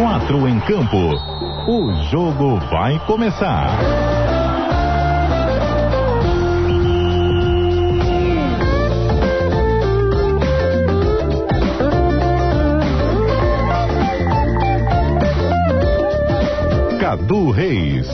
Quatro em campo. O jogo vai começar. Cadu Reis.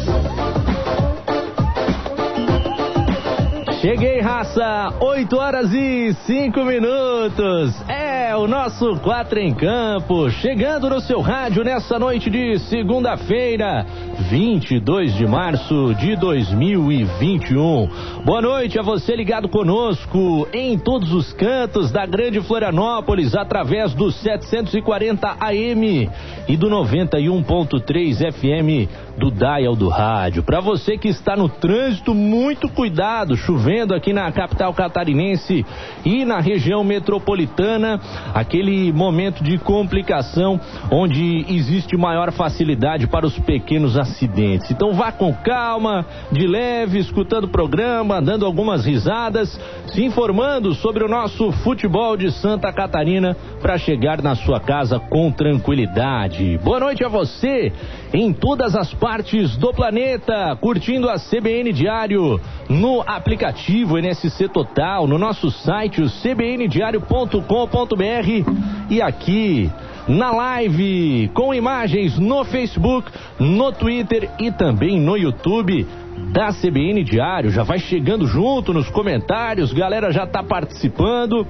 Cheguei, raça! 8 horas e 5 minutos. É o nosso Quatro em Campo, chegando no seu rádio nessa noite de segunda-feira, 22 de março de 2021. Boa noite a você ligado conosco em todos os cantos da Grande Florianópolis, através do 740 AM e do 91.3 FM do Dial do Rádio. Para você que está no trânsito, muito cuidado, chovendo aqui na capital catarinense e na região metropolitana, aquele momento de complicação onde existe maior facilidade para os pequenos acidentes. Então vá com calma, de leve, escutando o programa, dando algumas risadas, se informando sobre o nosso futebol de Santa Catarina para chegar na sua casa com tranquilidade. Boa noite a você em todas as partes do planeta, curtindo a CBN Diário no aplicativo NSC Total, no nosso site, o cbndiario.com.br e aqui na live com imagens no Facebook, no Twitter e também no YouTube da CBN Diário. Já vai chegando junto nos comentários, galera já tá participando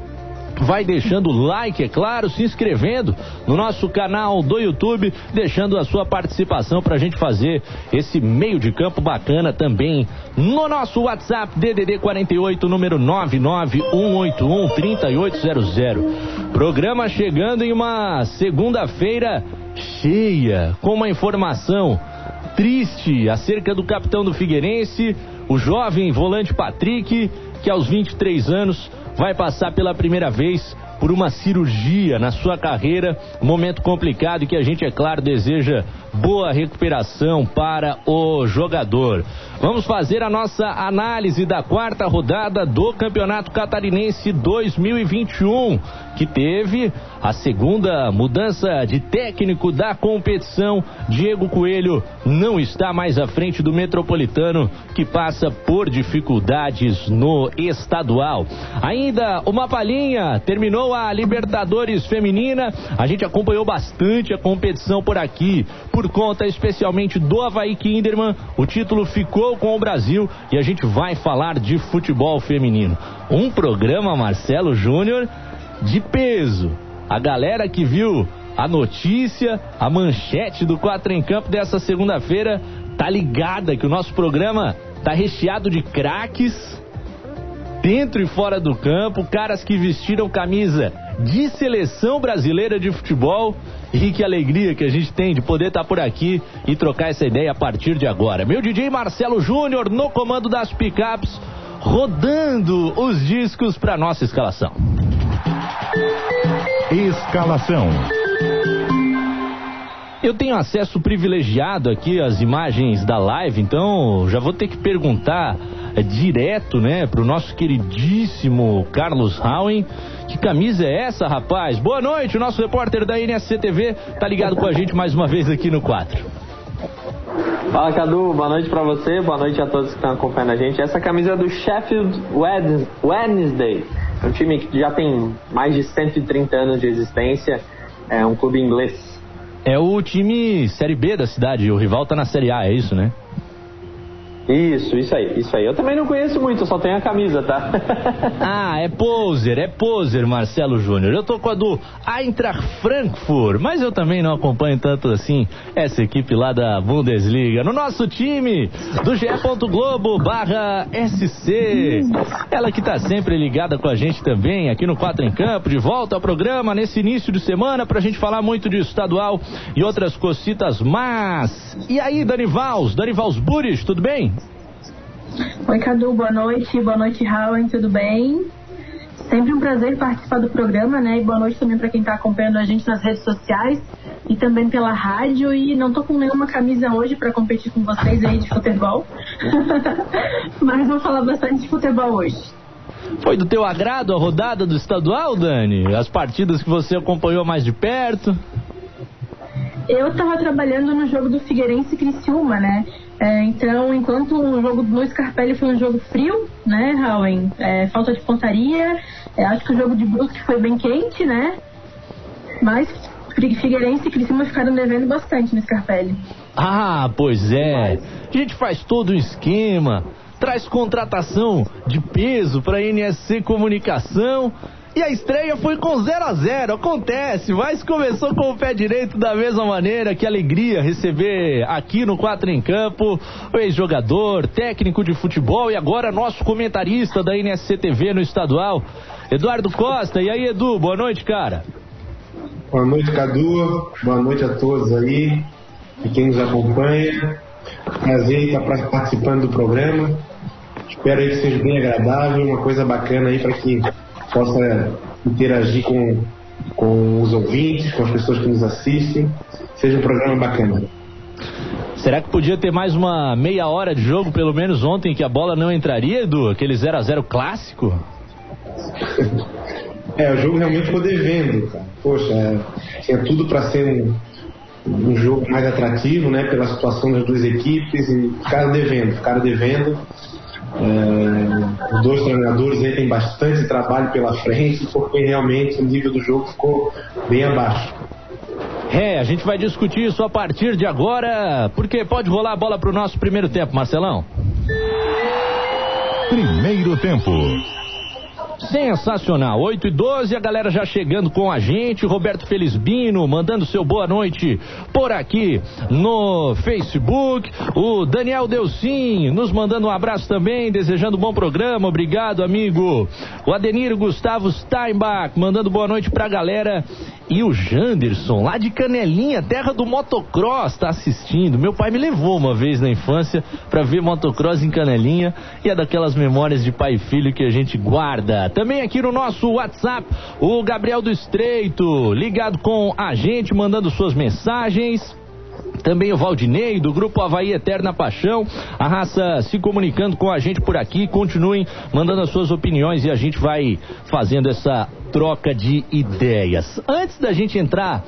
vai deixando like, é claro, se inscrevendo no nosso canal do YouTube, deixando a sua participação para a gente fazer esse meio de campo bacana também no nosso WhatsApp DDD 48 número 99181 3800. Programa chegando em uma segunda-feira cheia com uma informação triste acerca do capitão do Figueirense, o jovem volante Patrick, que aos 23 anos vai passar pela primeira vez por uma cirurgia na sua carreira, um momento complicado e que a gente, é claro, deseja boa recuperação para o jogador. Vamos fazer a nossa análise da quarta rodada do Campeonato Catarinense 2021, que teve a segunda mudança de técnico da competição. Diego Coelho não está mais à frente do Metropolitano, que passa por dificuldades no estadual. Ainda uma palhinha, terminou a Libertadores Feminina. A gente acompanhou bastante a competição por aqui, por conta especialmente do Havaí Kinderman. O título ficou com o Brasil e a gente vai falar de futebol feminino. Um programa, Marcelo Júnior, de peso. A galera que viu a notícia, a manchete do Quatro em Campo dessa segunda-feira, tá ligada que o nosso programa tá recheado de craques dentro e fora do campo, caras que vestiram camisa de seleção brasileira de futebol. E que alegria que a gente tem de poder estar por aqui e trocar essa ideia a partir de agora. Meu DJ Marcelo Júnior no comando das picapes, rodando os discos para nossa escalação. Escalação. Eu tenho acesso privilegiado aqui às imagens da live, então já vou ter que perguntar é, direto, né, pro nosso queridíssimo Carlos Howen. Que camisa é essa, rapaz? Boa noite, o nosso repórter da NSC TV tá ligado com a gente mais uma vez aqui no 4. Fala Cadu, boa noite para você, boa noite a todos que estão acompanhando a gente. Essa camisa é do Sheffield Wednesday, é um time que já tem mais de 130 anos de existência, é um clube inglês. É o time Série B da cidade, o rival tá na Série A, é isso, né? Isso, isso aí, isso aí. Eu também não conheço muito, só tenho a camisa, tá? ah, é poser, é poser, Marcelo Júnior. Eu tô com a do Eintracht Frankfurt, mas eu também não acompanho tanto assim essa equipe lá da Bundesliga. No nosso time do GE. Globo barra SC. Ela que tá sempre ligada com a gente também aqui no Quatro em Campo, de volta ao programa nesse início de semana pra gente falar muito de estadual e outras cocitas mas. E aí, Dani Vals, Dani Vals Buris, tudo bem? Oi, Cadu, boa noite. Boa noite, Raul, tudo bem? Sempre um prazer participar do programa, né? E boa noite também para quem está acompanhando a gente nas redes sociais e também pela rádio. E não tô com nenhuma camisa hoje para competir com vocês aí de futebol, mas vou falar bastante de futebol hoje. Foi do teu agrado a rodada do estadual, Dani? As partidas que você acompanhou mais de perto? Eu estava trabalhando no jogo do Figueirense e Criciúma, né? É, então, enquanto o jogo do Scarpelli foi um jogo frio, né, Howen? É, falta de pontaria. É, acho que o jogo de Brusque foi bem quente, né? Mas Figueirense e Criciúma ficaram devendo bastante no Scarpelli. Ah, pois é. A gente faz todo um esquema, traz contratação de peso para a NSC Comunicação e a estreia foi com 0 a 0 Acontece, mas começou com o pé direito da mesma maneira. Que alegria receber aqui no Quatro em Campo o ex-jogador, técnico de futebol e agora nosso comentarista da NSC TV no estadual, Eduardo Costa. E aí, Edu, boa noite, cara. Boa noite, Cadu. Boa noite a todos aí e quem nos acompanha. Prazer estar participando do programa. Espero que seja bem agradável, uma coisa bacana aí para que possa interagir com, com os ouvintes, com as pessoas que nos assistem. Seja um programa bacana. Será que podia ter mais uma meia hora de jogo, pelo menos ontem, que a bola não entraria, Edu? Aquele 0 a 0 clássico? é, o jogo realmente ficou devendo, cara. Poxa, é, tinha tudo para ser um, um jogo mais atrativo, né? Pela situação das duas equipes e ficaram devendo, ficaram devendo. É, os dois treinadores aí têm bastante trabalho pela frente, porque realmente o nível do jogo ficou bem abaixo. É, a gente vai discutir isso a partir de agora, porque pode rolar a bola para o nosso primeiro tempo, Marcelão. Primeiro tempo. Sensacional. 8 e 12, a galera já chegando com a gente. Roberto Felizbino mandando seu boa noite por aqui no Facebook. O Daniel Delcim nos mandando um abraço também, desejando um bom programa. Obrigado, amigo. O Adenir Gustavo Steinbach mandando boa noite pra galera. E o Janderson, lá de Canelinha, terra do motocross, tá assistindo. Meu pai me levou uma vez na infância para ver motocross em Canelinha e é daquelas memórias de pai e filho que a gente guarda. Também aqui no nosso WhatsApp, o Gabriel do Estreito, ligado com a gente, mandando suas mensagens. Também o Valdinei, do Grupo Havaí Eterna Paixão. A raça se comunicando com a gente por aqui. Continuem mandando as suas opiniões e a gente vai fazendo essa troca de ideias. Antes da gente entrar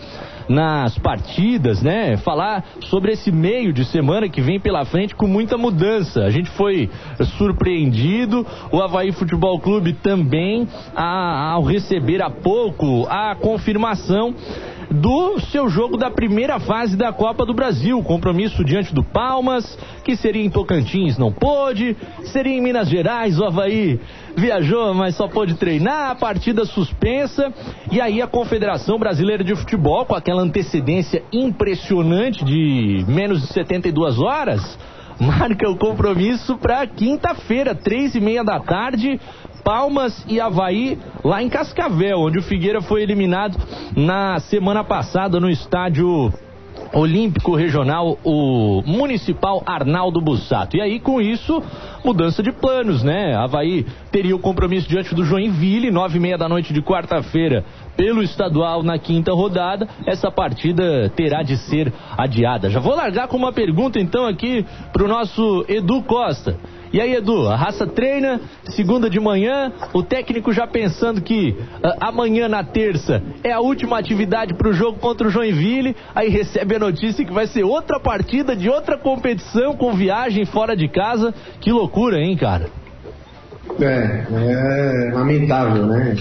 nas partidas, né? Falar sobre esse meio de semana que vem pela frente com muita mudança. A gente foi surpreendido, o Havaí Futebol Clube também, a, ao receber há pouco a confirmação do seu jogo da primeira fase da Copa do Brasil. Compromisso diante do Palmas, que seria em Tocantins, não pôde. Seria em Minas Gerais, o Havaí viajou, mas só pôde treinar. A partida suspensa. E aí a Confederação Brasileira de Futebol, com aquela antecedência impressionante de menos de 72 horas marca o compromisso para quinta-feira, três e meia da tarde, Palmas e Havaí, lá em Cascavel, onde o Figueira foi eliminado na semana passada no estádio Olímpico Regional, o Municipal Arnaldo Bussato. E aí, com isso, mudança de planos, né? Havaí teria o compromisso diante do Joinville, nove e meia da noite de quarta-feira, pelo estadual na quinta rodada. Essa partida terá de ser adiada. Já vou largar com uma pergunta, então, aqui para o nosso Edu Costa. E aí, Edu, a raça treina, segunda de manhã, o técnico já pensando que uh, amanhã na terça é a última atividade para o jogo contra o Joinville, aí recebe a notícia que vai ser outra partida de outra competição com viagem fora de casa. Que loucura, hein, cara? É, é lamentável, né?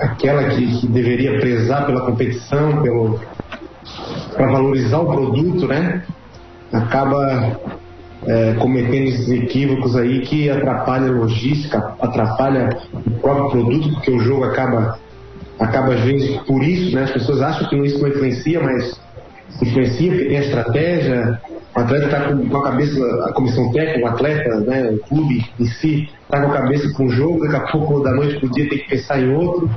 Aquela que, que deveria prezar pela competição, pelo para valorizar o produto, né? Acaba é, cometendo esses equívocos aí que atrapalha a logística, atrapalha o próprio produto, porque o jogo acaba, acaba às vezes por isso, né? As pessoas acham que isso não influencia, mas influencia porque tem a estratégia, o atleta está com, a cabeça, a comissão técnica, o atleta, né, o clube em si, está com a cabeça com o jogo, daqui a pouco da noite para dia tem que pensar em outro.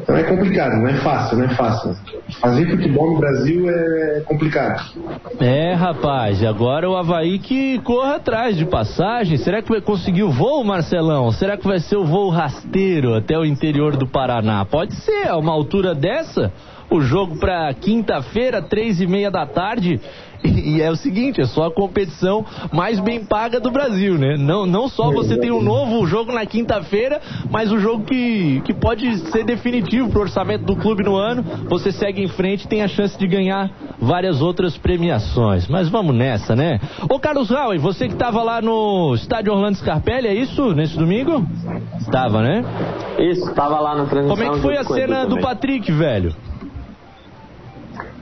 Então é complicado, não é fácil, não é fácil. Fazer futebol no Brasil é complicado. É, rapaz, agora o Havaí que corra atrás de passagem. Será que vai conseguir o voo, Marcelão? Será que vai ser o voo rasteiro até o interior do Paraná? Pode ser, a uma altura dessa, o jogo para quinta-feira, três e meia da tarde. E, é o seguinte, é só a competição mais bem paga do Brasil, né? Não, não só você tem um novo jogo na quinta-feira, mas o um jogo que, que pode ser definitivo pro orçamento do clube no ano. Você segue em frente e tem a chance de ganhar várias outras premiações. Mas vamos nessa, né? Ô Carlos Raul, você que estava lá no estádio Orlando Scarpelli, é isso? Nesse domingo? Estava, né? Isso, estava lá na transmissão. Como é que foi a cena do Patrick, velho?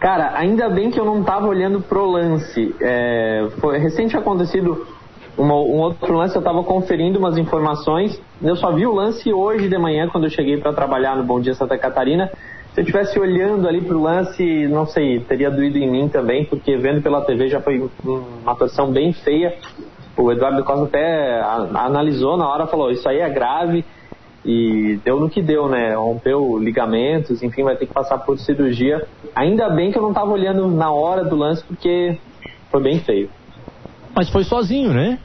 Cara, ainda bem que eu não tava olhando pro lance. É, foi recente acontecido uma, um outro lance, eu tava conferindo umas informações. Eu só vi o lance hoje de manhã, quando eu cheguei para trabalhar no Bom Dia Santa Catarina. Se eu tivesse olhando ali pro lance, não sei, teria doído em mim também, porque vendo pela TV já foi uma atuação bem feia. O Eduardo Costa até analisou na hora, falou: Isso aí é grave e deu no que deu, né? Rompeu ligamentos, enfim, vai ter que passar por cirurgia. Ainda bem que eu não estava olhando na hora do lance, porque foi bem feio. Mas foi sozinho, né?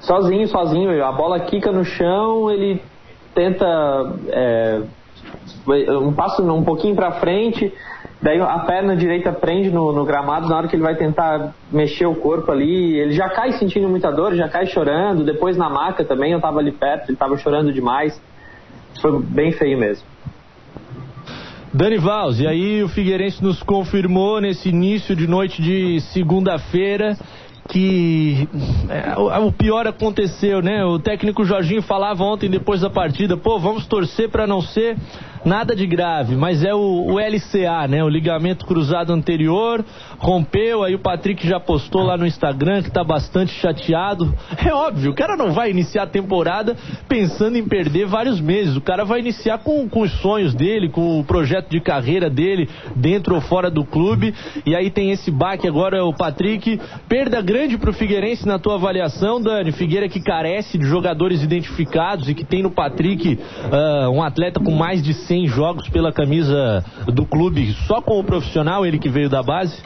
Sozinho, sozinho. A bola quica no chão, ele tenta é, um passo um pouquinho para frente, Daí a perna direita prende no, no, gramado, na hora que ele vai tentar mexer o corpo ali, ele já cai sentindo muita dor, já cai chorando. Depois na maca também, eu tava ali perto, ele tava chorando demais. Foi bem feio mesmo. Dani Valls, e aí o Figueirense nos confirmou nesse início de noite de segunda-feira que é, o, o, pior aconteceu, né? O técnico Jorginho falava ontem depois da partida, pô, vamos torcer para não ser nada de grave, mas é o, o, LCA, né? O ligamento cruzado anterior, rompeu, aí o Patrick já postou lá no Instagram que tá bastante chateado. É óbvio, o cara não vai iniciar a temporada pensando em perder vários meses. O cara vai iniciar com, com os sonhos dele, com o projeto de carreira dele, dentro ou fora do clube. E aí tem esse baque agora, o Patrick. Perda grande pro Figueirense na tua avaliação, Dani. Figueira que carece de jogadores identificados e que tem no Patrick uh, um atleta com mais de 100 100 jogos pela camisa do clube só com o profissional, ele que veio da base?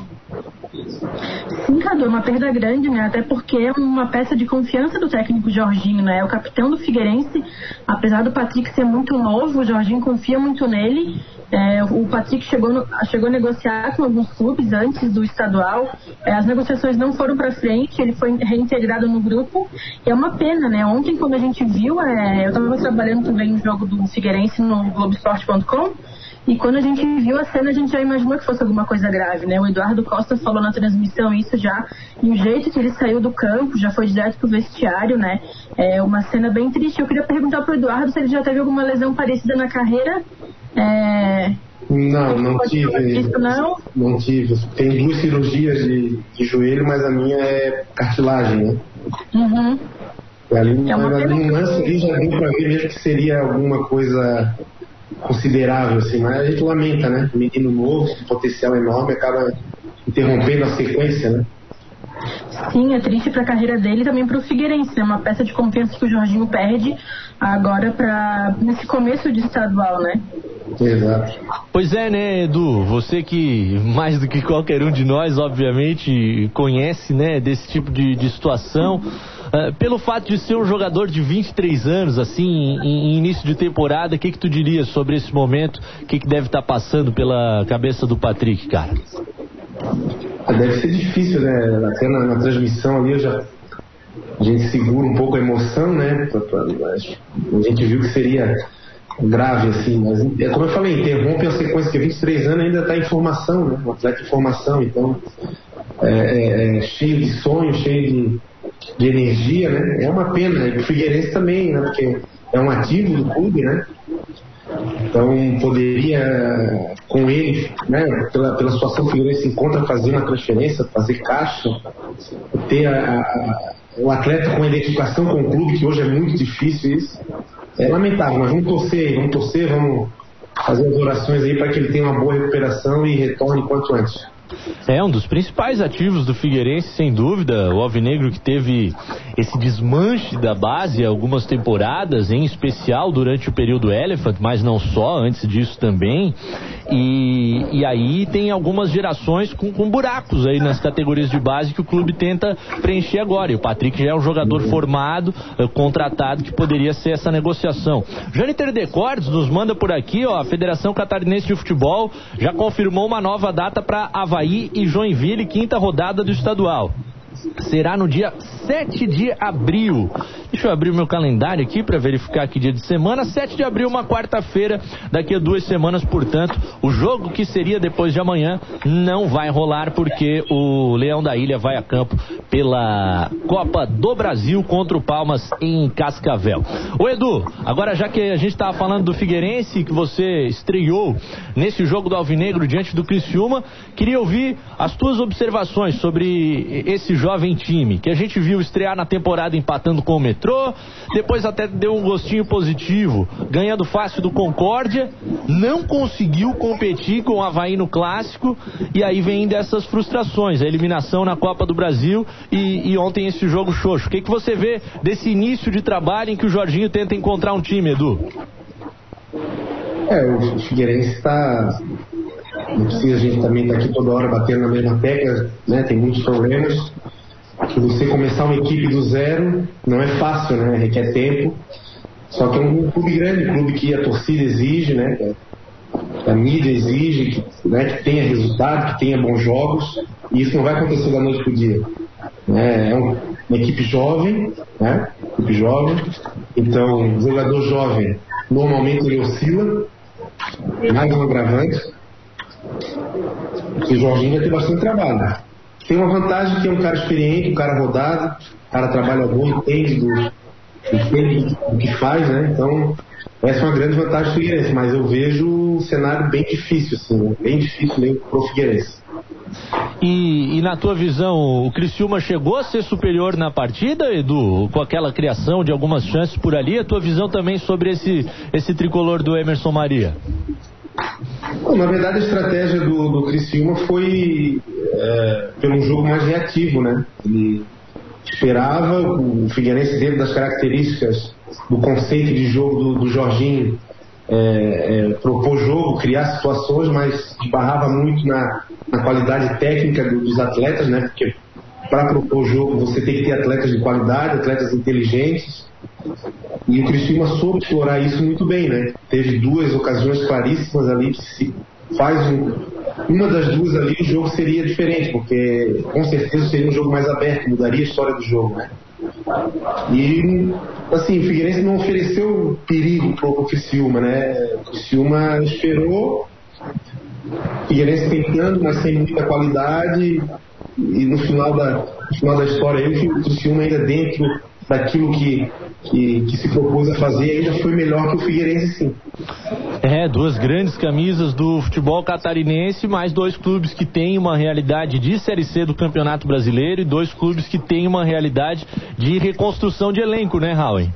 Sim, Cadu, é uma perda grande, né? Até porque é uma peça de confiança do técnico Jorginho, né? É o capitão do Figueirense, apesar do Patrick ser muito novo, o Jorginho confia muito nele. É, o Patrick chegou, no, chegou a negociar com alguns clubes antes do estadual. É, as negociações não foram para frente, ele foi reintegrado no grupo. E é uma pena, né? Ontem, quando a gente viu, é, eu estava trabalhando também no jogo do Figueirense no Globoesporte.com. E quando a gente viu a cena, a gente já imaginou que fosse alguma coisa grave, né? O Eduardo Costa falou na transmissão isso já, e o jeito que ele saiu do campo já foi direto pro vestiário, né? É uma cena bem triste. Eu queria perguntar pro Eduardo se ele já teve alguma lesão parecida na carreira. É... Não, não tive. Isso, não? não tive. Tem duas cirurgias de, de joelho, mas a minha é cartilagem, né? Uhum. Ali, é uma ali, lance ali já deu pra ver mesmo que seria alguma coisa considerável, assim, mas a gente lamenta, né? Menino novo, potencial enorme, acaba interrompendo a sequência, né? Sim, é triste para a carreira dele e também para o Figueirense. É uma peça de confiança que o Jorginho perde agora para nesse começo de estadual, né? Exato. Pois é, né, Edu? Você que mais do que qualquer um de nós, obviamente, conhece, né, desse tipo de, de situação. Uh, pelo fato de ser um jogador de 23 anos, assim, em, em início de temporada, o que, que tu diria sobre esse momento? O que, que deve estar tá passando pela cabeça do Patrick, cara? Deve ser difícil, né? Até na, na transmissão ali eu já a gente segura um pouco a emoção, né? A gente viu que seria grave, assim, mas é como eu falei, interrompe a sequência, que 23 anos ainda está em formação, né? Um atleta em formação, então é, é, é cheio de sonhos, cheio de, de energia, né? É uma pena, e o Figueirense também, né? Porque é um ativo do clube, né? Então poderia, com ele, né, pela, pela situação que o Figueirense encontra, fazer uma transferência, fazer caixa, ter a, a, o atleta com identificação com o clube, que hoje é muito difícil isso. É lamentável, mas vamos torcer, vamos torcer, vamos fazer as orações aí para que ele tenha uma boa recuperação e retorne quanto antes. É um dos principais ativos do Figueirense, sem dúvida. O Alvinegro que teve esse desmanche da base algumas temporadas, em especial durante o período Elephant, mas não só, antes disso também. E, e aí tem algumas gerações com, com buracos aí nas categorias de base que o clube tenta preencher agora. E o Patrick já é um jogador formado, uh, contratado, que poderia ser essa negociação. Jâniter Decordes nos manda por aqui, ó, a Federação Catarinense de Futebol já confirmou uma nova data para Havaí e Joinville, quinta rodada do estadual será no dia 7 de abril. Deixa eu abrir o meu calendário aqui para verificar que dia de semana. 7 de abril, uma quarta-feira, daqui a duas semanas, portanto, o jogo que seria depois de amanhã não vai rolar porque o Leão da Ilha vai a campo pela Copa do Brasil contra o Palmas em Cascavel. Ô Edu, agora já que a gente estava falando do Figueirense, que você estreou nesse jogo do Alvinegro diante do Criciúma, queria ouvir as tuas observações sobre esse jovem time, que a gente viu estrear na temporada empatando com o Metrô, depois até deu um gostinho positivo, ganhando fácil do Concórdia, não conseguiu competir com o Havaí no Clássico, e aí vem dessas frustrações, a eliminação na Copa do Brasil e, e ontem esse jogo xoxo. O que, que você vê desse início de trabalho em que o Jorginho tenta encontrar um time, Edu? É, o Figueirense está não precisa a gente também estar tá aqui toda hora batendo na mesma tecla, né? Tem muitos problemas. Que você começar uma equipe do zero não é fácil, né? Requer tempo. Só que é um clube grande, um clube que a torcida exige, né? A mídia exige que, né, que tenha resultado, que tenha bons jogos. E isso não vai acontecer da noite para o dia. É um, uma equipe jovem, né? Equipe jovem. Então, o jogador jovem normalmente ele oscila. Mais um agravante. E o Jorginho já tem bastante trabalho. Tem uma vantagem que é um cara experiente, um cara rodado, um cara trabalhador, entende do, entende do que faz, né? Então, essa é uma grande vantagem do Figueirense, mas eu vejo um cenário bem difícil, assim, né? bem difícil mesmo pro Figueirense. E, e, na tua visão, o Criciúma chegou a ser superior na partida, Edu, com aquela criação de algumas chances por ali? A tua visão também sobre esse, esse tricolor do Emerson Maria? Na verdade, a estratégia do, do Criciúma foi é, pelo jogo mais reativo, né? Ele esperava o Figueirense dentro das características do conceito de jogo do, do Jorginho é, é, propor jogo, criar situações, mas esbarrava muito na, na qualidade técnica do, dos atletas, né? Porque para propor jogo você tem que ter atletas de qualidade, atletas inteligentes e o Criciúma soube explorar isso muito bem, né? Teve duas ocasiões claríssimas ali que se faz um, uma das duas ali o jogo seria diferente, porque com certeza seria um jogo mais aberto, mudaria a história do jogo, né? E assim, o Figueirense não ofereceu perigo pro Criciúma, né? O Criciúma esperou, o Figueirense tentando, mas sem muita qualidade, e no final da, no final da história aí, o Criciúma ainda dentro daquilo que, que, que, se propôs a fazer, ainda foi melhor que o Figueirense, sim. É, duas grandes camisas do futebol catarinense, mais dois clubes que têm uma realidade de Série C do Campeonato Brasileiro e dois clubes que têm uma realidade de reconstrução de elenco, né, Howie?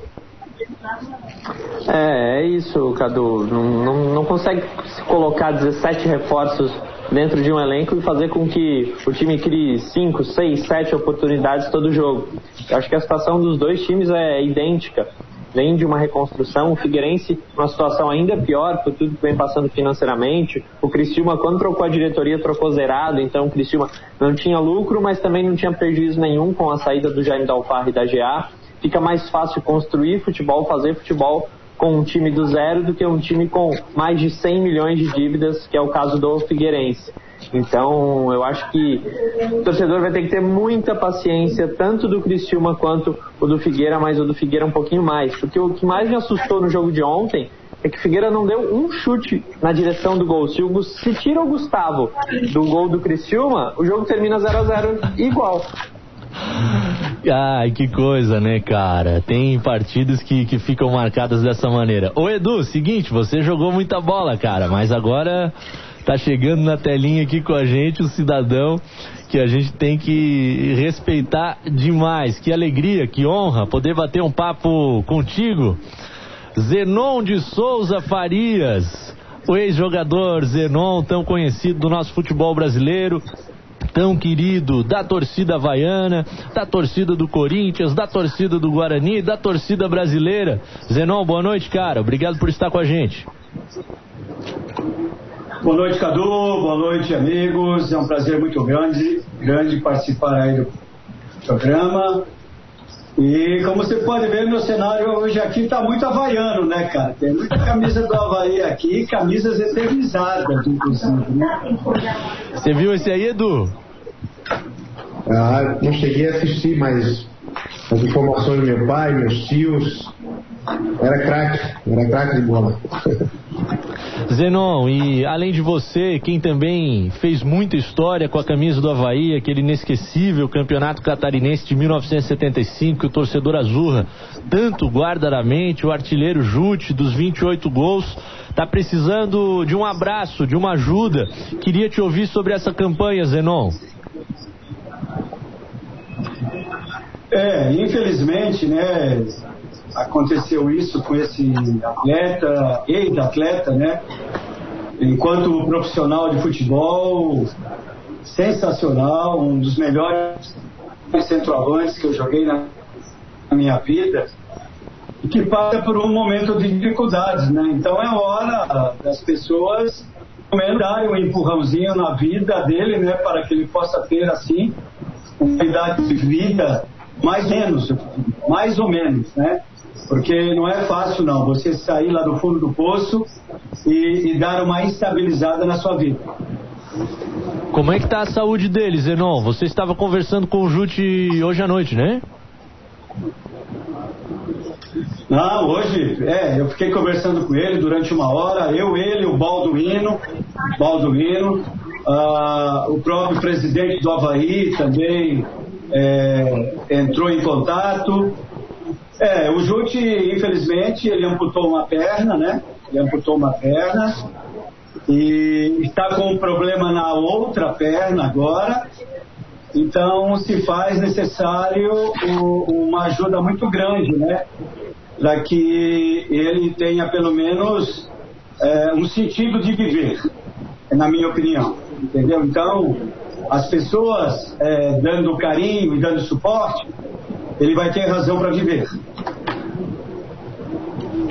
É, é isso, Cadu. Não, não, não consegue colocar 17 reforços dentro de um elenco e fazer com que o time crie 5, 6, 7 oportunidades todo jogo. Eu acho que a situação dos dois times é idêntica. Vem de uma reconstrução, o Figueirense uma situação ainda pior por tudo que vem passando financeiramente. O Criciúma, quando trocou a diretoria, trocou zerado, então o Criciúma não tinha lucro, mas também não tinha prejuízo nenhum com a saída do Jaime Dalfarre e da GA. Fica mais fácil construir futebol, fazer futebol com um time do zero do que um time com mais de 100 milhões de dívidas, que é o caso do Figueirense. Então, eu acho que o torcedor vai ter que ter muita paciência, tanto do Criciúma quanto o do Figueira, mas o do Figueira um pouquinho mais. Porque o que mais me assustou no jogo de ontem é que o Figueira não deu um chute na direção do gol. Se, o, se tira o Gustavo do gol do Criciúma, o jogo termina 0 a 0 igual. Ai, que coisa, né, cara? Tem partidas que, que ficam marcadas dessa maneira. Ô, Edu, seguinte, você jogou muita bola, cara, mas agora tá chegando na telinha aqui com a gente o cidadão que a gente tem que respeitar demais. Que alegria, que honra poder bater um papo contigo. Zenon de Souza Farias, o ex-jogador Zenon, tão conhecido do nosso futebol brasileiro, tão querido da torcida havaiana, da torcida do Corinthians, da torcida do Guarani, da torcida brasileira. Zenon, boa noite, cara. Obrigado por estar com a gente. Boa noite, Cadu. Boa noite, amigos. É um prazer muito grande, grande participar aí do programa. E como você pode ver, meu cenário hoje aqui está muito havaiano, né, cara? Tem muita camisa do Havaí aqui, camisas eternizadas, inclusive, né? Você viu esse aí, Edu? Ah, não cheguei a assistir, mas as informações do meu pai, meus tios, era craque, era craque de bola. Zenon, e além de você, quem também fez muita história com a camisa do Havaí, aquele inesquecível campeonato catarinense de 1975, que o torcedor Azurra tanto guarda na mente, o artilheiro Jute, dos 28 gols, está precisando de um abraço, de uma ajuda. Queria te ouvir sobre essa campanha, Zenon. É, infelizmente, né, aconteceu isso com esse atleta, ex-atleta, né? Enquanto profissional de futebol, sensacional, um dos melhores centroavantes que eu joguei na minha vida e que passa por um momento de dificuldades, né? Então é hora das pessoas darem um empurrãozinho na vida dele, né? Para que ele possa ter, assim, uma idade de vida mais ou menos, mais ou menos, né? Porque não é fácil não, você sair lá do fundo do poço e, e dar uma estabilizada na sua vida. Como é que tá a saúde dele, Zenon? Você estava conversando com o Jute hoje à noite, né? Não, hoje, é, eu fiquei conversando com ele durante uma hora, eu, ele, o Balduino, Balduino, uh, o próprio presidente do Havaí também é, entrou em contato. É, o Jute, infelizmente, ele amputou uma perna, né? Ele amputou uma perna e está com um problema na outra perna agora. Então, se faz necessário uma ajuda muito grande, né? Para que ele tenha pelo menos é, um sentido de viver, na minha opinião. Entendeu? Então, as pessoas é, dando carinho e dando suporte, ele vai ter razão para viver.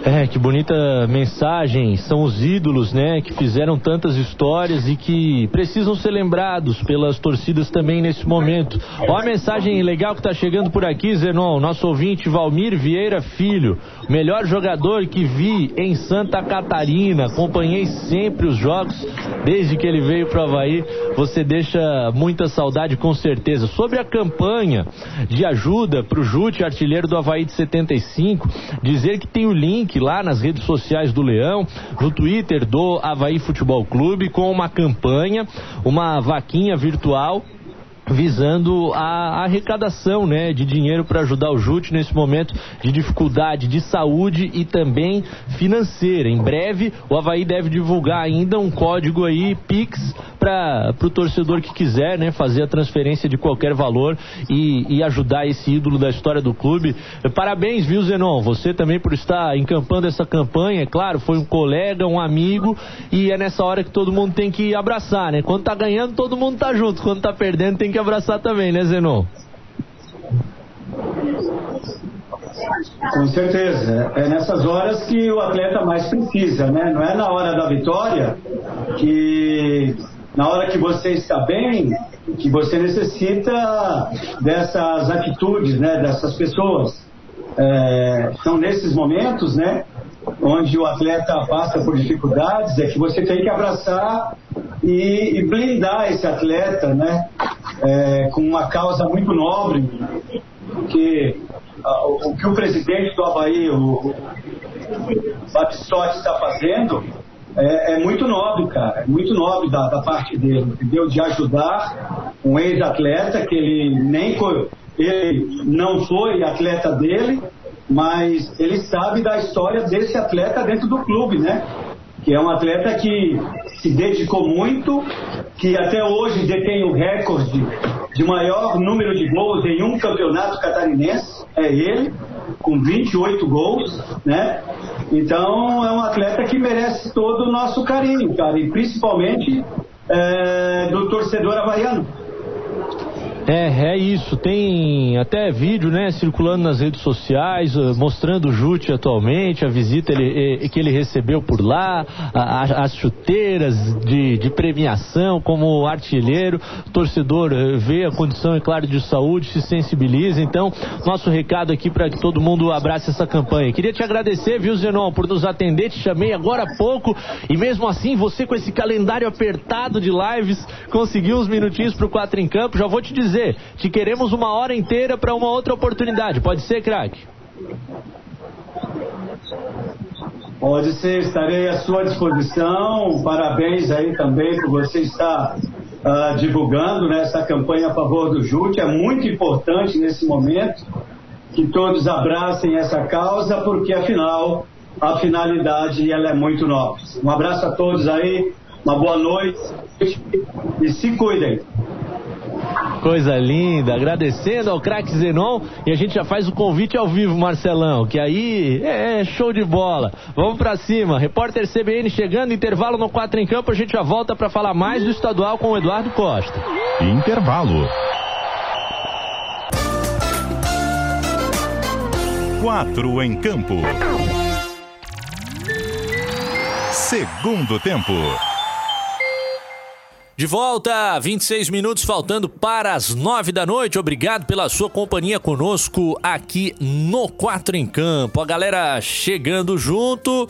É, que bonita mensagem. São os ídolos, né, que fizeram tantas histórias e que precisam ser lembrados pelas torcidas também nesse momento. Ó a mensagem legal que tá chegando por aqui, Zenon. Nosso ouvinte Valmir Vieira Filho, melhor jogador que vi em Santa Catarina. Acompanhei sempre os jogos desde que ele veio pro Havaí. Você deixa muita saudade com certeza. Sobre a campanha de ajuda pro Jute, artilheiro do Havaí de 75, dizer que tem o link lá nas redes sociais do Leão, no Twitter do Havaí Futebol Clube, com uma campanha, uma vaquinha virtual visando a arrecadação né, de dinheiro para ajudar o Jute nesse momento de dificuldade de saúde e também financeira. Em breve, o Havaí deve divulgar ainda um código aí, Pix, para o torcedor que quiser né, fazer a transferência de qualquer valor e, e, ajudar esse ídolo da história do clube. Parabéns, viu, Zenon? Você também por estar encampando essa campanha. É claro, foi um colega, um amigo e é nessa hora que todo mundo tem que abraçar, né? Quando tá ganhando, todo mundo tá junto. Quando tá perdendo, tem que abraçar também, né, Zenon? Com certeza. É nessas horas que o atleta mais precisa, né? Não é na hora da vitória que na hora que você está bem, que você necessita dessas atitudes, né? Dessas pessoas. É, são nesses momentos, né? Onde o atleta passa por dificuldades, é que você tem que abraçar e, e blindar esse atleta, né? É, com uma causa muito nobre, que o, o que o presidente do Havaí, o, o Batistotti, está fazendo é, é, muito nobre, cara. É muito nobre da, da parte dele, entendeu? De ajudar um ex-atleta que ele nem ele não foi atleta dele, mas ele sabe da história desse atleta dentro do clube, né? Que é um atleta que se dedicou muito, que até hoje detém o recorde de maior número de gols em um campeonato catarinense, é ele, com 28 gols, né? Então é um atleta que merece todo o nosso carinho, cara, e principalmente é, do torcedor havaiano, É, é isso. Tem até vídeo, né, circulando nas redes sociais, uh, mostrando o Jute atualmente, a visita ele, que ele recebeu por lá, a, as chuteiras de, de, premiação como artilheiro. O torcedor vê a condição, é claro, de saúde, se sensibiliza. Então, nosso recado aqui para que todo mundo abrace essa campanha. Queria te agradecer, viu, Zenon, por nos atender. Te chamei agora há pouco e mesmo assim, você com esse calendário apertado de lives, conseguiu uns minutinhos pro 4 em campo. Já vou te dizer dizer, te queremos uma hora inteira para uma outra oportunidade. Pode ser, craque? Pode ser, estarei à sua disposição. Parabéns aí também por você estar uh, divulgando né, essa campanha a favor do Jute. É muito importante nesse momento que todos abracem essa causa, porque afinal a finalidade ela é muito nobre. Um abraço a todos aí, uma boa noite e se cuidem. Coisa linda, agradecendo ao craque Zenon e a gente já faz o convite ao vivo, Marcelão, que aí é show de bola. Vamos para cima. Repórter CBN chegando, intervalo no 4 em campo, a gente já volta para falar mais do estadual com o Eduardo Costa. Intervalo. Quatro em campo. Segundo tempo. De volta, 26 minutos faltando para as 9 da noite. Obrigado pela sua companhia conosco aqui no 4 em Campo. A galera chegando junto.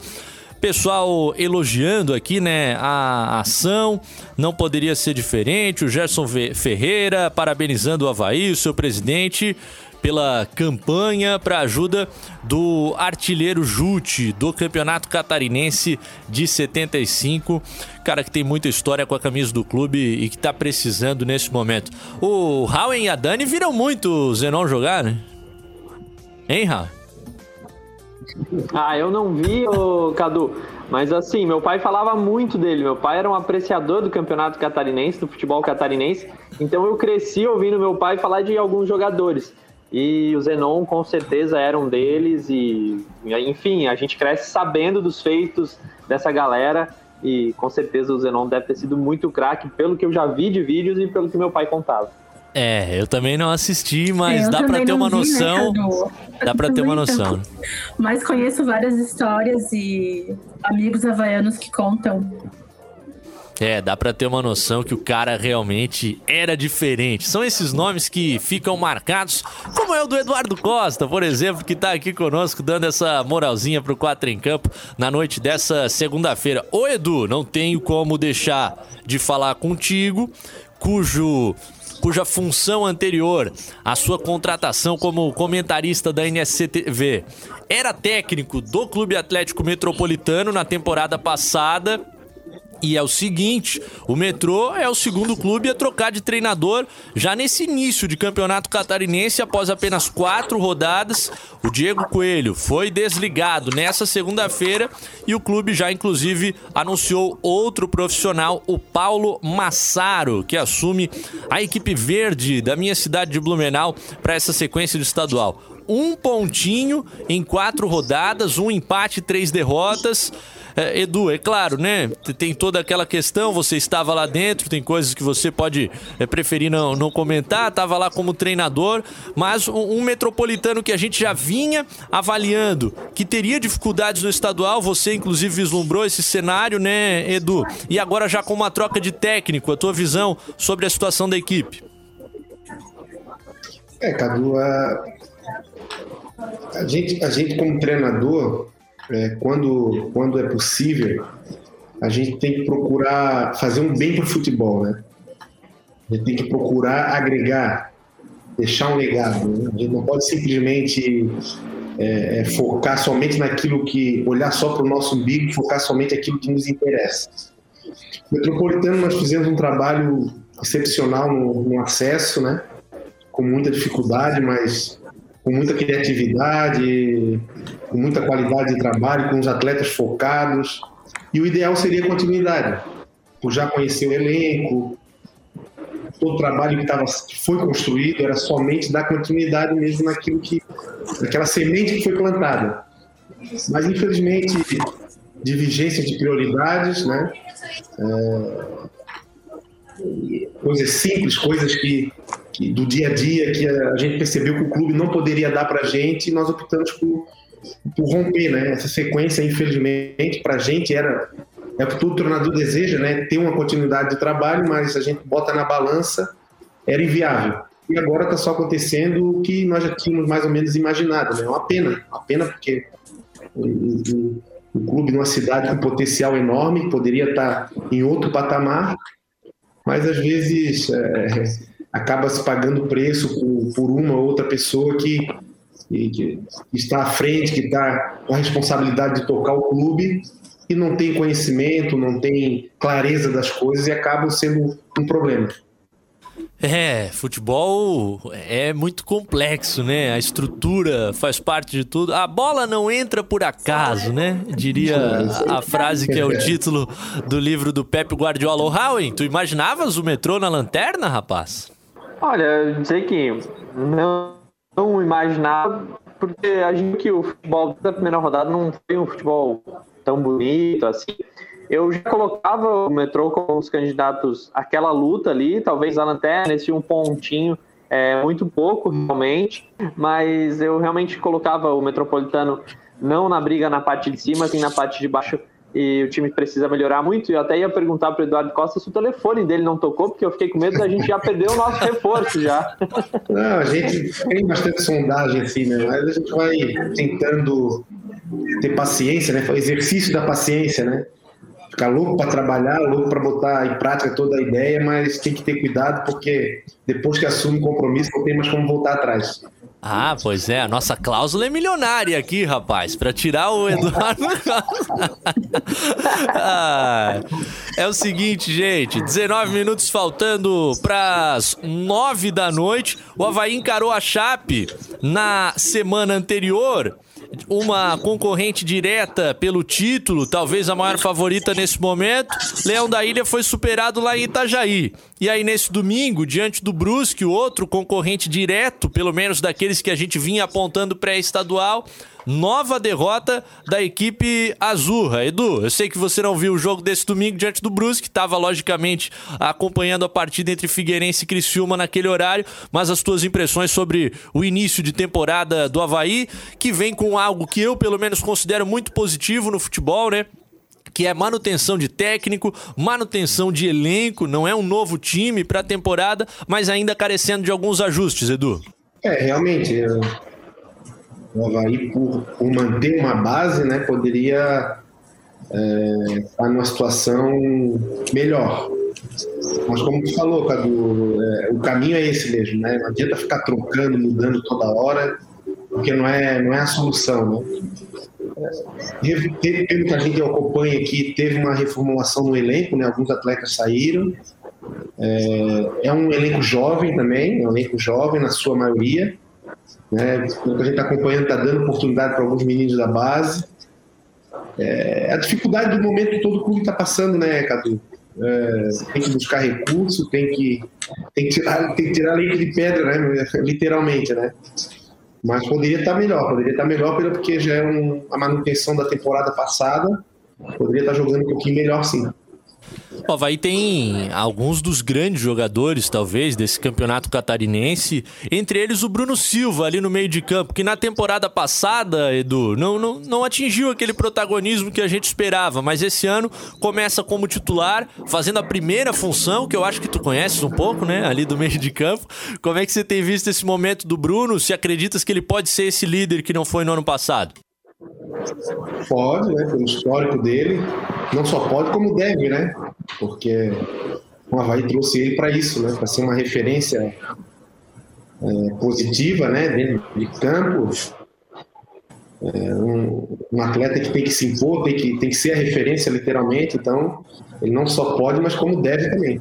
Pessoal elogiando aqui, né, a ação, não poderia ser diferente. O Gerson Ferreira parabenizando o Havaí, o seu presidente, pela campanha para ajuda do artilheiro Jute do Campeonato Catarinense de 75. Cara que tem muita história com a camisa do clube e que tá precisando nesse momento. O Howen e a Dani viram muito o Zenon jogar, né? Hein, Raul? Ah, eu não vi, ô, Cadu. Mas assim, meu pai falava muito dele. Meu pai era um apreciador do campeonato catarinense, do futebol catarinense. Então eu cresci ouvindo meu pai falar de alguns jogadores. E o Zenon com certeza era um deles e enfim, a gente cresce sabendo dos feitos dessa galera e com certeza o Zenon deve ter sido muito craque pelo que eu já vi de vídeos e pelo que meu pai contava. É, eu também não assisti, mas dá para ter uma vi, né, noção. Né, dá para ter uma noção. Mas conheço várias histórias e amigos havaianos que contam é, dá pra ter uma noção que o cara realmente era diferente. São esses nomes que ficam marcados, como é o do Eduardo Costa, por exemplo, que tá aqui conosco dando essa moralzinha pro 4 em Campo na noite dessa segunda-feira. Ô Edu, não tenho como deixar de falar contigo, cujo cuja função anterior à sua contratação como comentarista da NSCTV era técnico do Clube Atlético Metropolitano na temporada passada e é o seguinte: o Metrô é o segundo clube a trocar de treinador já nesse início de campeonato catarinense após apenas quatro rodadas. O Diego Coelho foi desligado nessa segunda-feira e o clube já, inclusive, anunciou outro profissional, o Paulo Massaro, que assume a equipe verde da minha cidade de Blumenau para essa sequência de estadual. Um pontinho em quatro rodadas, um empate, três derrotas. É, Edu, é claro, né? Tem toda aquela questão, você estava lá dentro, tem coisas que você pode é, preferir não, não comentar, estava lá como treinador, mas um, um, metropolitano que a gente já vinha avaliando, que teria dificuldades no estadual, você inclusive vislumbrou esse cenário, né, Edu? E agora já com uma troca de técnico, a tua visão sobre a situação da equipe? É, Cadu, a, a gente, a gente como treinador, é, quando, quando é possível, a gente tem que procurar fazer um bem para o futebol, né? A gente tem que procurar agregar, deixar um legado. Né? A gente não pode simplesmente é, é, focar somente naquilo que. olhar só para o nosso umbigo, focar somente naquilo que nos interessa. No Metropolitano, nós fizemos um trabalho excepcional no, no acesso, né? Com muita dificuldade, mas com muita criatividade, com muita qualidade de trabalho, com os atletas focados. E o ideal seria continuidade, por já conhecer o elenco, todo o trabalho que, tava, que foi construído era somente dar continuidade mesmo naquilo que, naquela semente que foi plantada. Mas infelizmente, divergência de prioridades, né? É, coisas simples, coisas que que, do dia a dia que a, gente percebeu que o clube não poderia dar para a gente e nós optamos por, por romper, né? Essa sequência, infelizmente, para a gente era é o que todo treinador deseja, né? Ter uma continuidade de trabalho, mas a gente bota na balança, era inviável. E agora está só acontecendo o que nós já tínhamos mais ou menos imaginado, né? Uma pena, uma pena porque o clube numa cidade com potencial enorme poderia estar tá em outro patamar, mas às vezes é, acaba se pagando preço por, por uma ou outra pessoa que, que, que está à frente, que está com a responsabilidade de tocar o clube e não tem conhecimento, não tem clareza das coisas e acabam sendo um problema. É, futebol é muito complexo, né? A estrutura faz parte de tudo. A bola não entra por acaso, né? Diria a, frase que é o título do livro do Pepe Guardiola. Howen, tu imaginavas o metrô na lanterna, rapaz? Olha, eu dizer que não, não imaginava, porque a gente que o futebol da primeira rodada não foi um futebol tão bonito assim. Eu já colocava o metrô como os candidatos àquela luta ali, talvez a lanterna, esse um pontinho, é muito pouco realmente, mas eu realmente colocava o metropolitano não na briga na parte de cima, sim na parte de baixo e o time precisa melhorar muito. E eu até ia perguntar para o Eduardo Costa se o telefone dele não tocou, porque eu fiquei com medo da gente já perder o nosso reforço já. Não, a gente tem bastante sondagem assim, né? Mas a gente vai tentando ter paciência, né? Exercício da paciência, né? Ficar louco para trabalhar, louco para botar em prática toda a ideia, mas tem que ter cuidado porque depois que assume o compromisso não tem mais como voltar atrás. Ah, pois é, a nossa cláusula é milionária aqui, rapaz, para tirar o Eduardo. ah, é o seguinte, gente, 19 minutos faltando para as 9 da noite. O Havaí encarou a Chape na semana anterior uma concorrente direta pelo título, talvez a maior favorita nesse momento. Leão da Ilha foi superado lá em Itajaí. E aí, nesse domingo, diante do Brusque, o outro concorrente direto, pelo menos daqueles que a gente vinha apontando pré-estadual, nova derrota da equipe azurra. Edu, eu sei que você não viu o jogo desse domingo diante do Brusque, estava logicamente acompanhando a partida entre Figueirense e Criciúma naquele horário, mas as tuas impressões sobre o início de temporada do Havaí, que vem com algo que eu pelo menos considero muito positivo no futebol, né? que é manutenção de técnico, manutenção de elenco, não é um novo time para a temporada, mas ainda carecendo de alguns ajustes, Edu. É, realmente, o Havaí, por, por manter uma base, né, poderia é, estar numa situação melhor. Mas como tu falou, Cadu, é, o caminho é esse mesmo, né? Não adianta ficar trocando, mudando toda hora, porque não é, não é a solução, né? Teve, pelo que a gente acompanha aqui, teve uma reformulação no elenco, né? Alguns atletas saíram. É, é um elenco jovem também, é um elenco jovem na sua maioria. Né? O que a gente está acompanhando está dando oportunidade para alguns meninos da base. É, a dificuldade do momento que todo clube está passando, né, Cadu? É, tem que buscar recurso, tem que, tem que, tirar, tem que tirar leite de pedra, né? literalmente, né? Mas poderia estar tá melhor, poderia estar tá melhor porque já é um, a manutenção da temporada passada, poderia estar tá jogando um pouquinho melhor sim. O Havaí tem alguns dos grandes jogadores, talvez, desse campeonato catarinense. Entre eles o Bruno Silva, ali no meio de campo, que na temporada passada, Edu, não, não, não atingiu aquele protagonismo que a gente esperava. Mas esse ano começa como titular, fazendo a primeira função, que eu acho que tu conheces um pouco, né? Ali do meio de campo. Como é que você tem visto esse momento do Bruno? Se acreditas que ele pode ser esse líder que não foi no ano passado? Pode, né? Pelo histórico dele. Não só pode, como deve, né? Porque o Havaí trouxe ele para isso, né? Para ser uma referência é, positiva, né? Dentro de campo. É, um, um, atleta que tem que se impor, tem que, tem que ser a referência, literalmente. Então, ele não só pode, mas como deve também.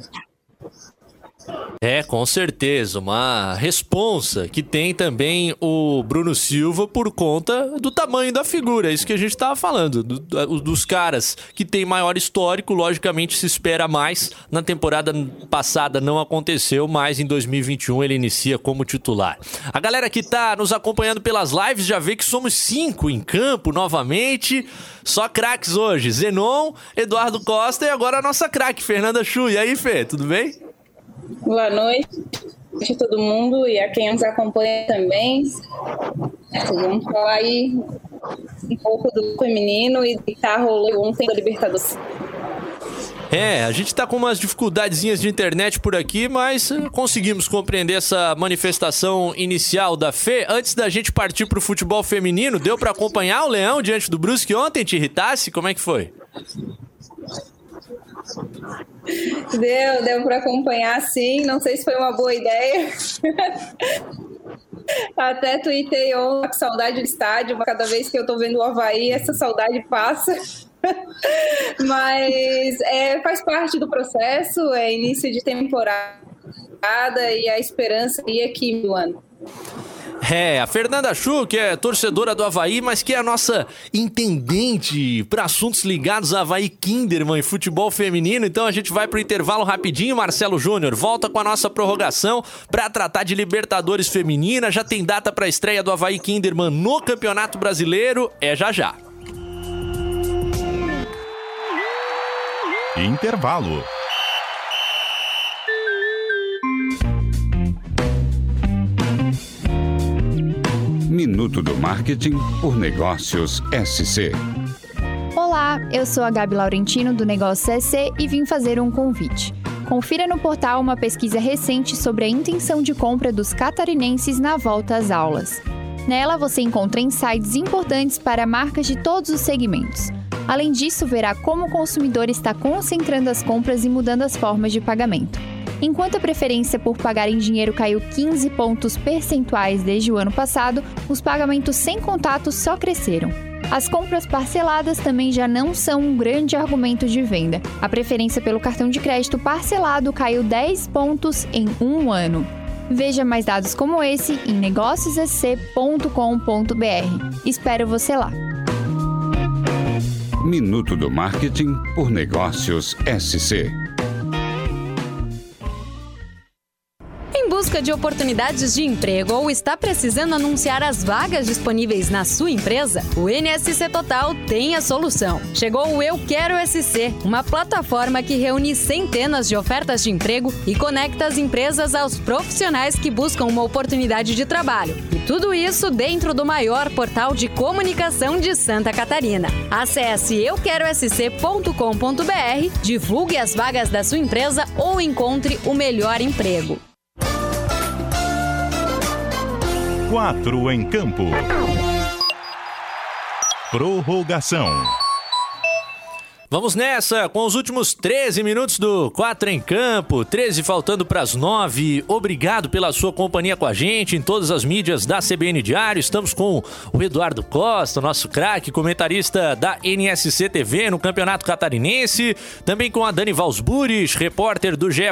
É, com certeza, uma responsa que tem também o Bruno Silva por conta do tamanho da figura, é isso que a gente estava falando, do, dos caras que tem maior histórico, logicamente se espera mais. Na temporada passada não aconteceu, mas em 2021 ele inicia como titular. A galera que está nos acompanhando pelas lives já vê que somos cinco em campo novamente, só craques hoje, Zenon, Eduardo Costa e agora a nossa craque, Fernanda Chu. E aí, Fê, tudo bem? Boa noite. a todo mundo e a quem nos acompanha também. Vamos falar aí um pouco do feminino e que tá ontem da Libertadores. É, a gente tá com umas dificuldadezinhas de internet por aqui, mas eh, conseguimos compreender essa manifestação inicial da Fê. Antes da gente partir pro futebol feminino, deu para acompanhar o Leão diante do Brusque ontem? Te irritasse? Como é que foi? Deu, deu para acompanhar sim. Não sei se foi uma boa ideia. Até tuitei ontem que saudade do estádio. Cada vez que eu tô vendo o Havaí, essa saudade passa. Mas é, faz parte do processo, é início de temporada e a esperança ia aqui no ano. É, a Fernanda Chu, que é torcedora do Havaí, mas que é a nossa intendente para assuntos ligados a Havaí Kinderman e futebol feminino. Então a gente vai pro intervalo rapidinho, Marcelo Júnior. Volta com a nossa prorrogação para tratar de Libertadores Feminina. Já tem data para a estreia do Havaí Kinderman no Campeonato Brasileiro. É já já. Intervalo. Minuto do Marketing por Negócios SC. Olá, eu sou a Gabi Laurentino do Negócio SC e vim fazer um convite. Confira no portal uma pesquisa recente sobre a intenção de compra dos catarinenses na volta às aulas. Nela você encontra insights importantes para marcas de todos os segmentos. Além disso, verá como o consumidor está concentrando as compras e mudando as formas de pagamento. Enquanto a preferência por pagar em dinheiro caiu 15 pontos percentuais desde o ano passado, os pagamentos sem contato só cresceram. As compras parceladas também já não são um grande argumento de venda. A preferência pelo cartão de crédito parcelado caiu 10 pontos em um ano. Veja mais dados como esse em negóciosec.com.br. Espero você lá. Minuto do Marketing por Negócios SC. Busca de oportunidades de emprego ou está precisando anunciar as vagas disponíveis na sua empresa? O NSC Total tem a solução. Chegou o Eu Quero SC, uma plataforma que reúne centenas de ofertas de emprego e conecta as empresas aos profissionais que buscam uma oportunidade de trabalho. E tudo isso dentro do maior portal de comunicação de Santa Catarina. Acesse euquerosc.com.br, divulgue as vagas da sua empresa ou encontre o melhor emprego. Quatro em campo. Prorrogação. Vamos nessa com os últimos 13 minutos do 4 em Campo, 13 faltando para as 9. Obrigado pela sua companhia com a gente em todas as mídias da CBN Diário. Estamos com o Eduardo Costa, nosso craque, comentarista da NSC TV no Campeonato Catarinense. Também com a Dani Valsburis, repórter do GE.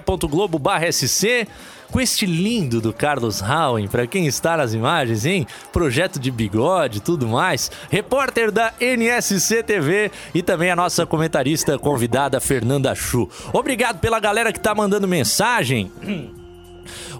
Com este lindo do Carlos Howen, para quem está nas imagens, hein? Projeto de bigode, tudo mais. Repórter da NSC TV e também a nossa comentarista convidada Fernanda Chu. Obrigado pela galera que tá mandando mensagem.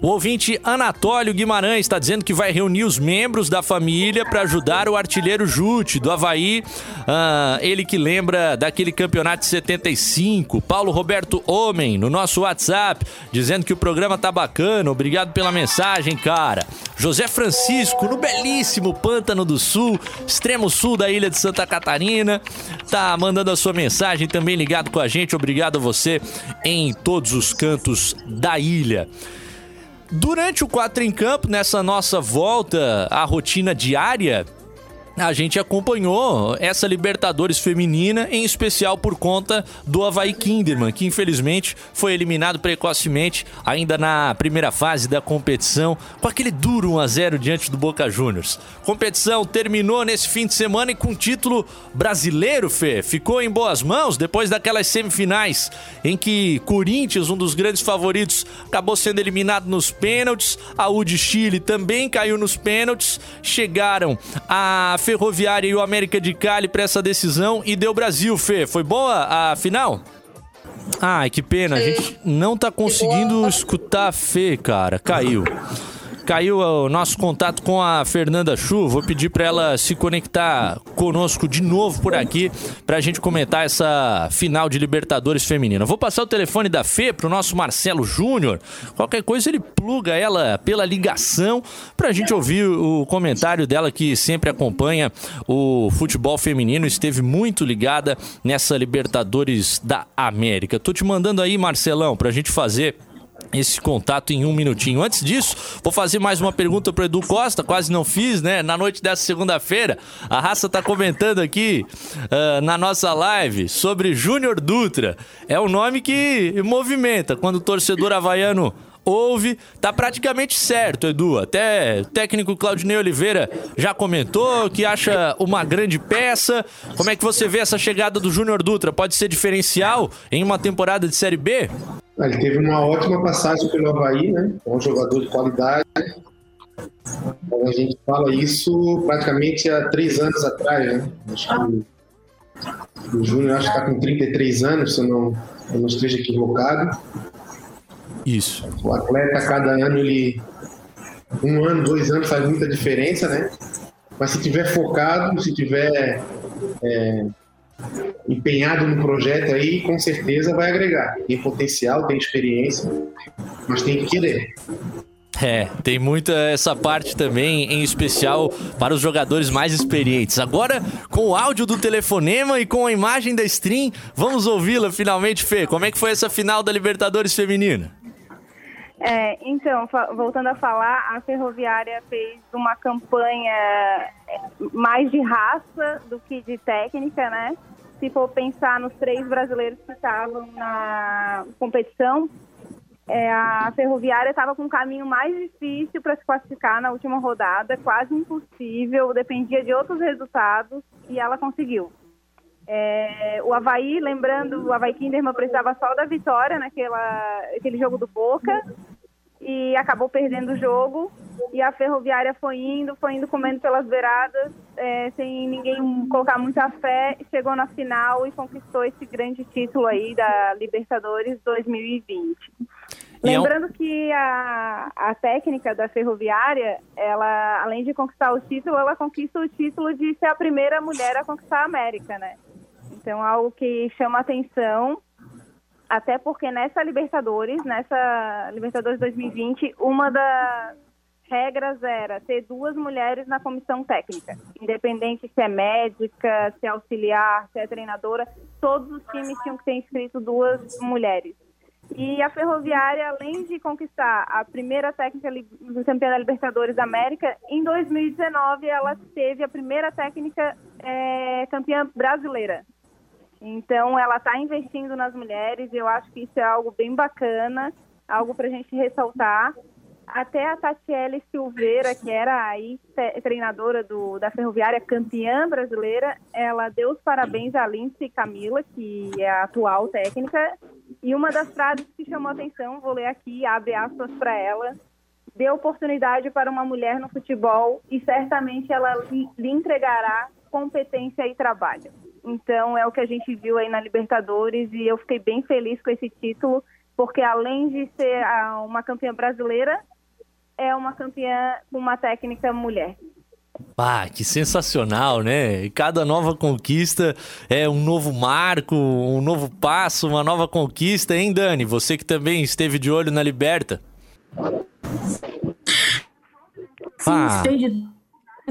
O ouvinte Anatólio Guimarães está dizendo que vai reunir os membros da família para ajudar o artilheiro Jute do Havaí. Ah, ele que lembra daquele campeonato de 75. Paulo Roberto Homem no nosso WhatsApp dizendo que o programa tá bacana. Obrigado pela mensagem, cara. José Francisco no belíssimo Pântano do Sul, extremo sul da ilha de Santa Catarina, tá mandando a sua mensagem também ligado com a gente. Obrigado a você em todos os cantos da ilha. Durante o 4 em Campo, nessa nossa volta à rotina diária, a gente acompanhou essa Libertadores feminina, em especial por conta do Havaí Kinderman, que infelizmente foi eliminado precocemente ainda na primeira fase da competição, com aquele duro 1 a 0 diante do Boca Juniors. Competição terminou nesse fim de semana e com título brasileiro, Fê. Ficou em boas mãos depois daquelas semifinais em que Corinthians, um dos grandes favoritos, acabou sendo eliminado nos pênaltis. A U de Chile também caiu nos pênaltis. Chegaram a Ferroviária e o América de Cali para essa decisão e deu Brasil, Fê. Foi boa a final? Ai, que pena. A gente não tá conseguindo escutar a Fê, cara. Caiu. Caiu o nosso contato com a Fernanda Chu. Vou pedir para ela se conectar conosco de novo por aqui para a gente comentar essa final de Libertadores feminina. Vou passar o telefone da Fê pro nosso Marcelo Júnior. Qualquer coisa ele pluga ela pela ligação para a gente ouvir o comentário dela que sempre acompanha o futebol feminino. Esteve muito ligada nessa Libertadores da América. Tô te mandando aí, Marcelão, para a gente fazer esse contato em um minutinho. Antes disso, vou fazer mais uma pergunta para Edu Costa, quase não fiz, né? Na noite dessa segunda-feira, a raça tá comentando aqui uh, na nossa live sobre Júnior Dutra. É um nome que movimenta quando o torcedor havaiano ouve, tá praticamente certo, Edu. Até o técnico Claudinei Oliveira já comentou que acha uma grande peça. Como é que você vê essa chegada do Júnior Dutra? Pode ser diferencial em uma temporada de Série B? Ele teve uma ótima passagem pelo Havaí, né? É um jogador de qualidade. Então, a gente fala isso praticamente há três anos atrás, né? Acho que o Júnior acho que está com 33 anos, se eu não, eu não esteja equivocado. Isso. O atleta, cada ano, ele. Um ano, dois anos faz muita diferença, né? Mas se tiver focado, se tiver é, empenhado no projeto aí, com certeza vai agregar. Tem potencial, tem experiência, mas tem que querer. É, tem muita essa parte também, em especial para os jogadores mais experientes. Agora, com o áudio do telefonema e com a imagem da stream, vamos ouvi-la finalmente, Fê. Como é que foi essa final da Libertadores Feminina? É, então, voltando a falar, a Ferroviária fez uma campanha mais de raça do que de técnica, né? Se for pensar nos três brasileiros que estavam na competição, é, a Ferroviária estava com um caminho mais difícil para se classificar na última rodada, quase impossível, dependia de outros resultados e ela conseguiu. É, o Havaí, lembrando, o Havaí Kinderman precisava só da vitória naquela aquele jogo do Boca e acabou perdendo o jogo. E a Ferroviária foi indo, foi indo comendo pelas beiradas, é, sem ninguém colocar muita fé, chegou na final e conquistou esse grande título aí da Libertadores 2020. E Lembrando é um... que a, a técnica da Ferroviária, ela, além de conquistar o título, ela conquista o título de ser a primeira mulher a conquistar a América, né? Então, algo que chama atenção, até porque nessa Libertadores, nessa Libertadores 2020, uma das regras era ter duas mulheres na comissão técnica, independente se é médica, se é auxiliar, se é treinadora, todos os times tinham que ter inscrito duas mulheres. E a Ferroviária, além de conquistar a primeira técnica campeã da Libertadores da América, em 2019 ela teve a primeira técnica é, campeã brasileira. Então, ela está investindo nas mulheres e eu acho que isso é algo bem bacana, algo para a gente ressaltar. Até a Tatiele Silveira, que era aí treinadora do, da Ferroviária, campeã brasileira, ela deu os parabéns a Lindsay Camila, que é a atual técnica, e uma das frases que chamou atenção, vou ler aqui, abre aspas para ela, dê oportunidade para uma mulher no futebol e certamente ela lhe entregará competência e trabalho. Então é o que a gente viu aí na Libertadores e eu fiquei bem feliz com esse título, porque além de ser uma campeã brasileira, é uma campeã com uma técnica mulher. Ah, que sensacional, né? Cada nova conquista é um novo marco, um novo passo, uma nova conquista, hein, Dani? Você que também esteve de olho na Liberta. Sim, ah.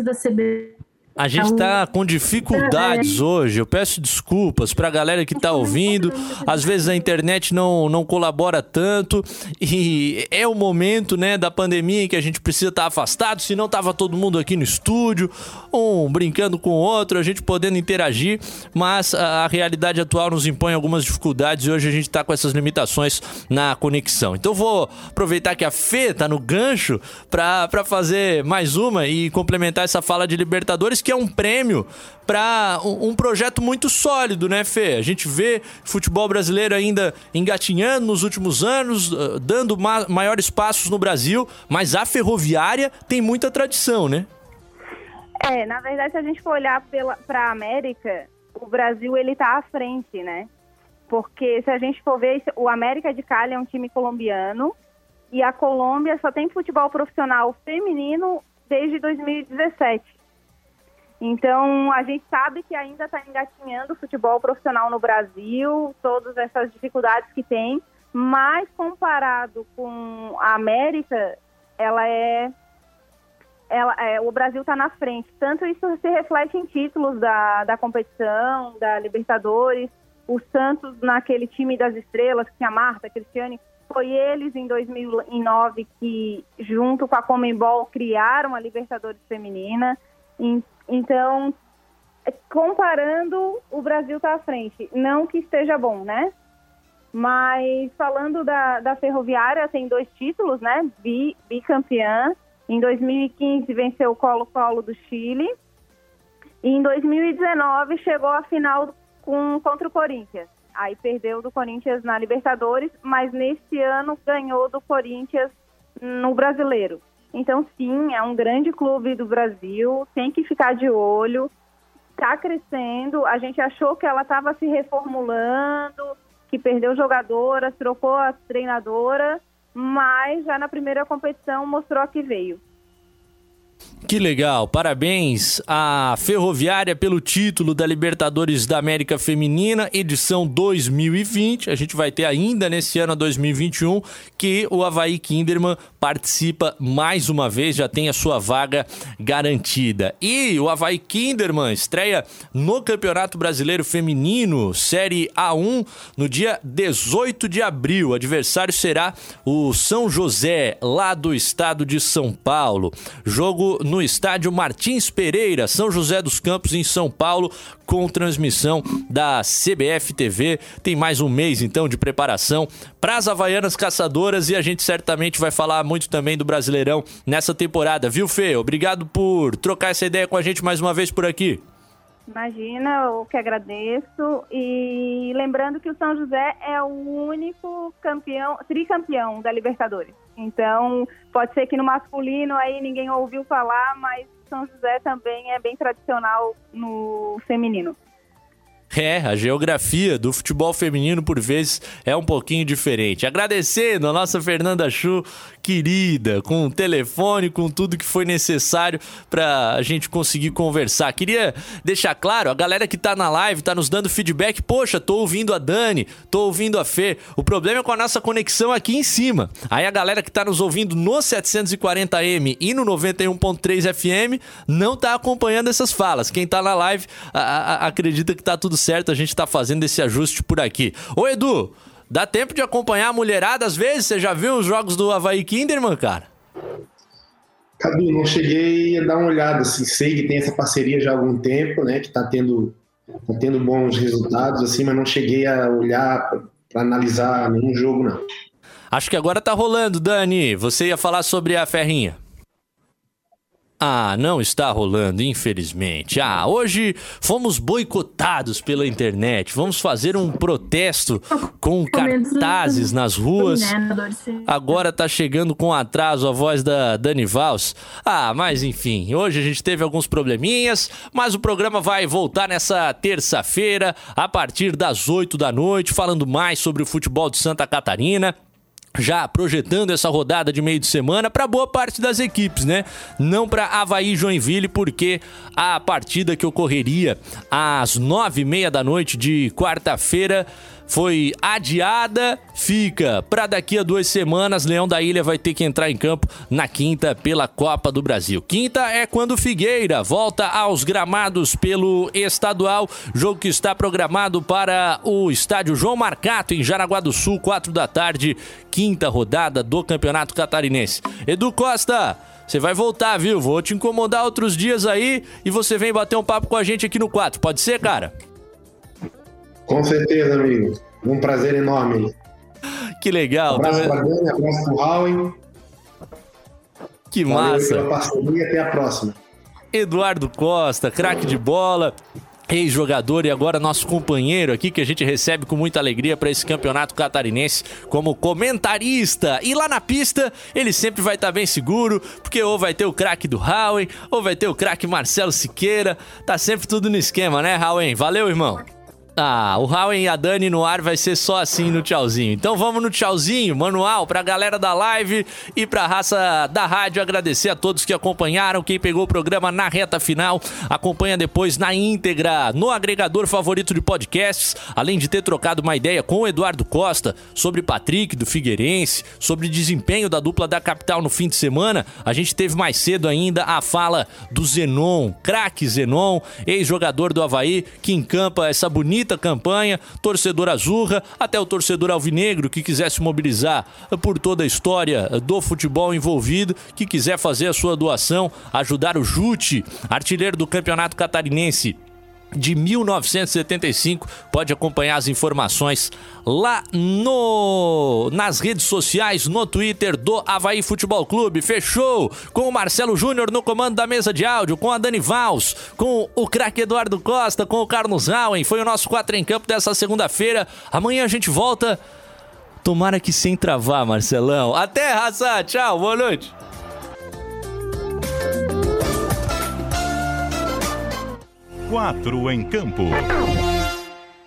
da CB a gente tá com dificuldades hoje. Eu peço desculpas pra galera que tá ouvindo. Às vezes a internet não, não colabora tanto. E é o momento, né, da pandemia em que a gente precisa estar tá afastado. Senão tava todo mundo aqui no estúdio, um brincando com o outro, a gente podendo interagir. Mas a, a realidade atual nos impõe algumas dificuldades e hoje a gente tá com essas limitações na conexão. Então vou aproveitar que a Fê tá no gancho pra, pra fazer mais uma e complementar essa fala de Libertadores que é um prêmio para um, projeto muito sólido, né, Fê? A gente vê futebol brasileiro ainda engatinhando nos últimos anos, ah, dando ma maiores passos no Brasil, mas a ferroviária tem muita tradição, né? É, na verdade, se a gente for olhar para a América, o Brasil ele está à frente, né? Porque se a gente for ver, o América de Cali é um time colombiano e a Colômbia só tem futebol profissional feminino desde 2017. Então, a gente sabe que ainda está engatinhando o futebol profissional no Brasil, todas essas dificuldades que tem, mas comparado com a América, ela é, ela é o Brasil está na frente. Tanto isso se reflete em títulos da, da competição, da Libertadores, o Santos naquele time das estrelas, que tinha Marta, Cristiane, foi eles em 2009 que, junto com a Comembol, criaram a Libertadores Feminina. Então, comparando, o Brasil está à frente. Não que esteja bom, né? Mas falando da, da Ferroviária, tem dois títulos, né? Bi, bicampeã. Em 2015 venceu o Colo-Colo do Chile. E em 2019 chegou à final com, contra o Corinthians. Aí perdeu do Corinthians na Libertadores, mas nesse ano ganhou do Corinthians no Brasileiro. Então, sim, é um grande clube do Brasil, tem que ficar de olho, está crescendo. A gente achou que ela estava se reformulando, que perdeu jogadora, trocou a treinadora, mas já na primeira competição mostrou que veio. Que legal, parabéns à Ferroviária pelo título da Libertadores da América Feminina, edição 2020. A gente vai ter ainda nesse ano 2021 que o Havaí Kinderman participa mais uma vez, já tem a sua vaga garantida. E o Havaí Kinderman estreia no Campeonato Brasileiro Feminino, Série A1, no dia 18 de abril. O adversário será o São José, lá do estado de São Paulo. Jogo no estádio Martins Pereira, São José dos Campos, em São Paulo, com transmissão da CBF TV. Tem mais um mês então de preparação para as Havaianas Caçadoras e a gente certamente vai falar muito também do Brasileirão nessa temporada, viu, Fê? Obrigado por trocar essa ideia com a gente mais uma vez por aqui. Imagina, eu que agradeço. E lembrando que o São José é o único campeão, tricampeão da Libertadores. Então, pode ser que no masculino aí ninguém ouviu falar, mas São José também é bem tradicional no feminino. É, a geografia do futebol feminino, por vezes, é um pouquinho diferente. Agradecendo a nossa Fernanda Chu, querida, com o telefone, com tudo que foi necessário para a gente conseguir conversar. Queria deixar claro, a galera que tá na live, tá nos dando feedback, poxa, tô ouvindo a Dani, tô ouvindo a Fê. O problema é com a nossa conexão aqui em cima. Aí a galera que tá nos ouvindo no 740M e no 91.3 FM não tá acompanhando essas falas. Quem tá na live a, a, acredita que tá tudo certo, a gente tá fazendo esse ajuste por aqui. Ô Edu, dá tempo de acompanhar a mulherada às vezes? Você já viu os jogos do Havaí Kinderman, cara? Cadu, não cheguei a dar uma olhada, assim, sei que tem essa parceria já há algum tempo, né, que tá tendo, tá tendo bons resultados, assim, mas não cheguei a olhar para analisar nenhum jogo, não. Acho que agora tá rolando, Dani. Você ia falar sobre a Ferrinha. Ah, não está rolando, infelizmente. Ah, hoje fomos boicotados pela internet. Vamos fazer um protesto com cartazes nas ruas. Agora tá chegando com atraso a voz da Dani Vals. Ah, mas enfim, hoje a gente teve alguns probleminhas, mas o programa vai voltar nessa terça-feira, a partir das 8 da noite, falando mais sobre o futebol de Santa Catarina já projetando essa rodada de meio de semana para boa parte das equipes, né? Não para Havaí e Joinville, porque a partida que ocorreria às nove e meia da noite de quarta-feira foi adiada, fica para daqui a duas semanas. Leão da Ilha vai ter que entrar em campo na quinta pela Copa do Brasil. Quinta é quando Figueira volta aos gramados pelo estadual, jogo que está programado para o estádio João Marcato em Jaraguá do Sul, quatro da tarde, quinta rodada do Campeonato Catarinense. Edu Costa. Você vai voltar, viu? Vou te incomodar outros dias aí e você vem bater um papo com a gente aqui no 4. Pode ser, cara? Com certeza, amigo. Um prazer enorme. Que legal. abraço pra Dani, abraço pro Howie. Que Valeu massa. Pela parceria, até a próxima. Eduardo Costa, craque de bola, ex-jogador e agora nosso companheiro aqui que a gente recebe com muita alegria para esse campeonato catarinense como comentarista. E lá na pista ele sempre vai estar tá bem seguro, porque ou vai ter o craque do Howie, ou vai ter o craque Marcelo Siqueira. Tá sempre tudo no esquema, né, Howie? Valeu, irmão. Ah, o Raul e a Dani no ar vai ser só assim no tchauzinho. Então vamos no tchauzinho, manual, pra galera da live e pra raça da rádio. Agradecer a todos que acompanharam, quem pegou o programa na reta final, acompanha depois na íntegra, no agregador favorito de podcasts, além de ter trocado uma ideia com o Eduardo Costa sobre Patrick do Figueirense, sobre desempenho da dupla da capital no fim de semana. A gente teve mais cedo ainda a fala do Zenon, craque Zenon, ex-jogador do Havaí, que encampa essa bonita campanha, torcedor azurra, até o torcedor alvinegro que quiser se mobilizar por toda a história do futebol envolvido, que quiser fazer a sua doação, ajudar o Jute, artilheiro do Campeonato Catarinense de 1975. Pode acompanhar as informações lá no nas redes sociais, no Twitter do Havaí Futebol Clube. Fechou com o Marcelo Júnior no comando da mesa de áudio, com a Dani Vals, com o craque Eduardo Costa, com o Carlos Rauen. Foi o nosso 4 em campo dessa segunda-feira. Amanhã a gente volta. Tomara que sem travar, Marcelão. Até, raça. Tchau, boa noite. Quatro em campo.